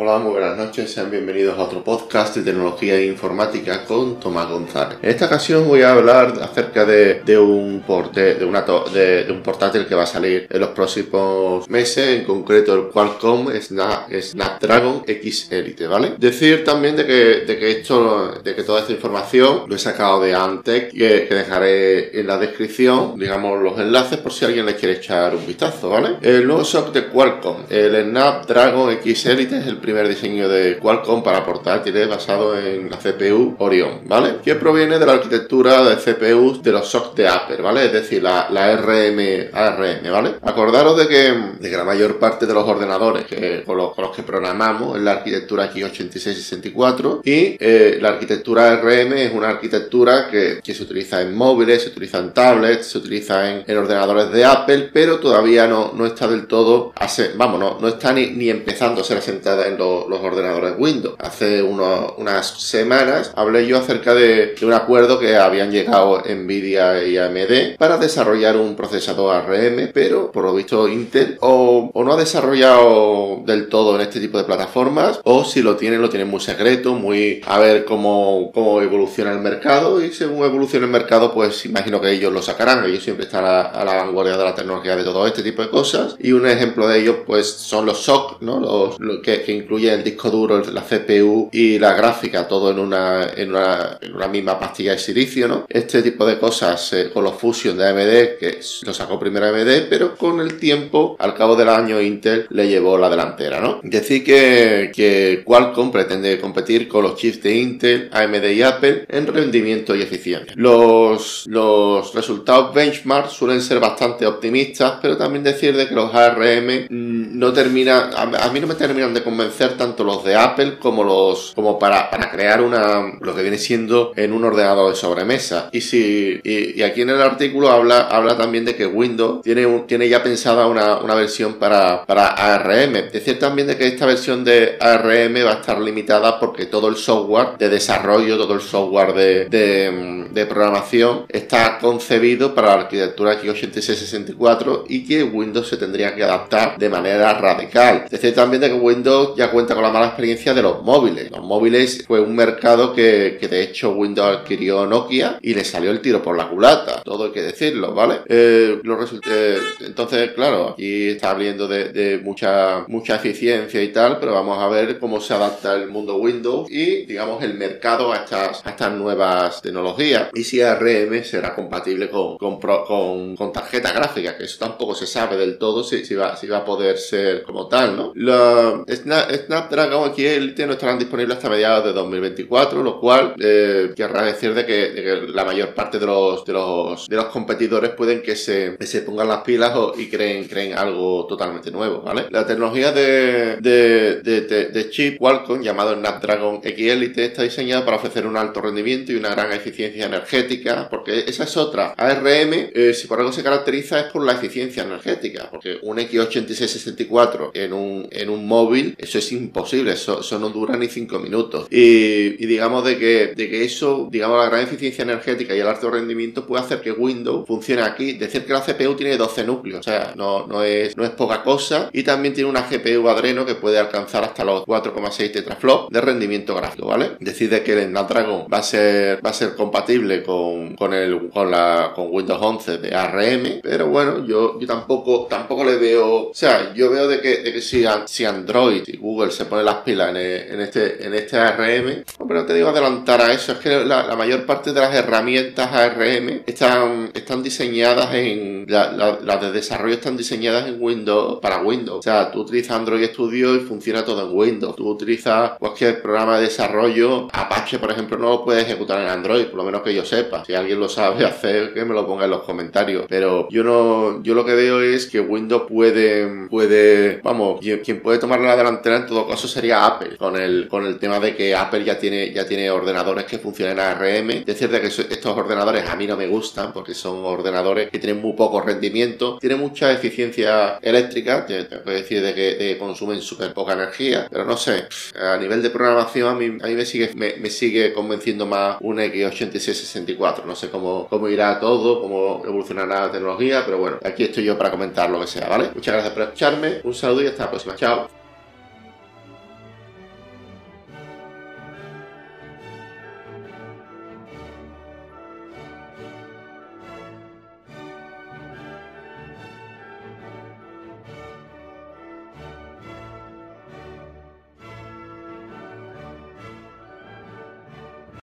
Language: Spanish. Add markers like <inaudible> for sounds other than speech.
Hola, muy buenas noches, sean bienvenidos a otro podcast de tecnología e informática con Tomás González. En esta ocasión voy a hablar acerca de, un, de, una de, un portátil que va a salir en los próximos meses, en concreto el Qualcomm Snapdragon X Elite, ¿vale? Decir también de que, de que esto, de que toda esta información lo he sacado de Antec, que, que dejaré en la descripción, digamos, los enlaces por si alguien le quiere echar un vistazo, ¿vale? El nuevo SOC de Qualcomm, el Snapdragon X Elite es el primer diseño de Qualcomm para portátiles basado en la CPU Orion, ¿vale? Que proviene de la arquitectura de CPU de los SOC de Apple, ¿vale? Es decir, la, la RM, ARM, ¿vale? Acordaros de que, de que la mayor parte de los ordenadores que, con, los, que programamos es la arquitectura x86-64 y eh, la arquitectura ARM es una arquitectura que, que, se utiliza en móviles, se utiliza en tablets, se utiliza en, en ordenadores de Apple, pero todavía no, no está del todo, vamos, no, no está ni, ni empezando a ser asentada en los ordenadores Windows. Hace unas semanas hablé yo acerca de, un acuerdo que habían llegado Nvidia y AMD para desarrollar un procesador ARM, pero por lo visto Intel o, no ha desarrollado del todo en este tipo de plataformas, o si lo tienen, lo tienen muy secreto, muy a ver cómo, cómo evoluciona el mercado, y según evoluciona el mercado, pues imagino que ellos lo sacarán, ellos siempre están a, la vanguardia de la tecnología de todo este tipo de cosas, y un ejemplo de ello, pues son los SOC, ¿no? Los, que, que incluye el disco duro, la CPU y la gráfica, todo en una, en una, en una misma pastilla de silicio, ¿no? Este tipo de cosas eh, con los Fusion de AMD, que lo sacó primero AMD, pero con el tiempo, al cabo del año, Intel le llevó la delantera, ¿no? Decir que, que Qualcomm pretende competir con los chips de Intel, AMD y Apple en rendimiento y eficiencia. Los, los resultados benchmark suelen ser bastante optimistas, pero también decir de que los ARM mm, no terminan, a mí no me terminan de convencer tanto los de Apple como los como para, para crear una lo que viene siendo en un ordenador de sobremesa. Y si y, aquí en el artículo habla habla también de que Windows tiene tiene ya pensada una, una versión para, para ARM. Decir también de que esta versión de ARM va a estar limitada porque todo el software de desarrollo, todo el software de, de, de programación está concebido para la arquitectura x86-64 y que Windows se tendría que adaptar de manera radical. Decir también de que Windows ya cuenta con la mala experiencia de los móviles. Los móviles fue un mercado que, de hecho Windows adquirió Nokia y le salió el tiro por la culata. Todo hay que decirlo, ¿vale? Eh, eh, entonces, claro, aquí está hablando de, mucha, mucha eficiencia y tal, pero vamos a ver cómo se adapta el mundo Windows y, digamos, el mercado a estas, estas nuevas tecnologías. Y si ARM será compatible con, con, con, tarjeta gráfica, que eso tampoco se sabe del todo si, si, va, si va a poder ser como tal, ¿no? La Snapdragon Dragon aquí Elite no estarán disponibles hasta mediados de 2024, lo cual eh, querrá decir de que, la mayor parte de los, de los, de los competidores pueden que se, se pongan las pilas y creen, creen algo totalmente nuevo, ¿vale? La tecnología de, de, de, chip Qualcomm llamado Snapdragon X Elite está diseñada para ofrecer un alto rendimiento y una gran eficiencia energética, porque esa es otra. ARM, eh, si por algo se caracteriza es por la eficiencia energética, porque un X86-64 en un, en un móvil, eso es imposible posible, eso, no dura ni 5 minutos. Y, digamos de que, de que eso, digamos, la gran eficiencia energética y el alto rendimiento puede hacer que Windows funcione aquí. Decir que la CPU tiene 12 núcleos, o sea, no, no, es, no es poca cosa. Y también tiene una GPU Adreno que puede alcanzar hasta los 4,6 tetraflops de rendimiento gráfico, ¿vale? Decide que el Snapdragon va a ser, va a ser compatible con, con, el, con, la, con Windows 11 de ARM, pero bueno, yo, yo tampoco, tampoco le veo, o sea, yo veo de que, de que si, si Android y Google se pone las pilas en, este, en este ARM. Pero no te digo adelantar a eso, es que la, mayor parte de las herramientas ARM están, están diseñadas en. Las de desarrollo están diseñadas en Windows para Windows. O sea, tú utilizas Android Studio y funciona todo en Windows. Tú utilizas cualquier programa de desarrollo, Apache, por ejemplo, no lo puedes ejecutar en Android, por lo menos que yo sepa. Si alguien lo sabe <laughs> hacer, que me lo ponga en los comentarios. Pero yo no, yo lo que veo es que Windows puede, puede, vamos, quien puede tomar la delantera en todo caso sería Apple, con el, con el tema de que Apple ya tiene, ya tiene ordenadores que funcionan ARM. Decir de que estos ordenadores a mí no me gustan porque son ordenadores que tienen muy poco rendimiento, tienen mucha eficiencia eléctrica, tengo que decir de que, consumen súper poca energía, pero no sé, a nivel de programación a mí, a mí me, sigue, me, sigue convenciendo más un X86-64, no sé cómo, cómo irá todo, cómo evolucionará la tecnología, pero bueno, aquí estoy yo para comentar lo que sea, ¿vale? Muchas gracias por escucharme, un saludo y hasta la próxima, chao.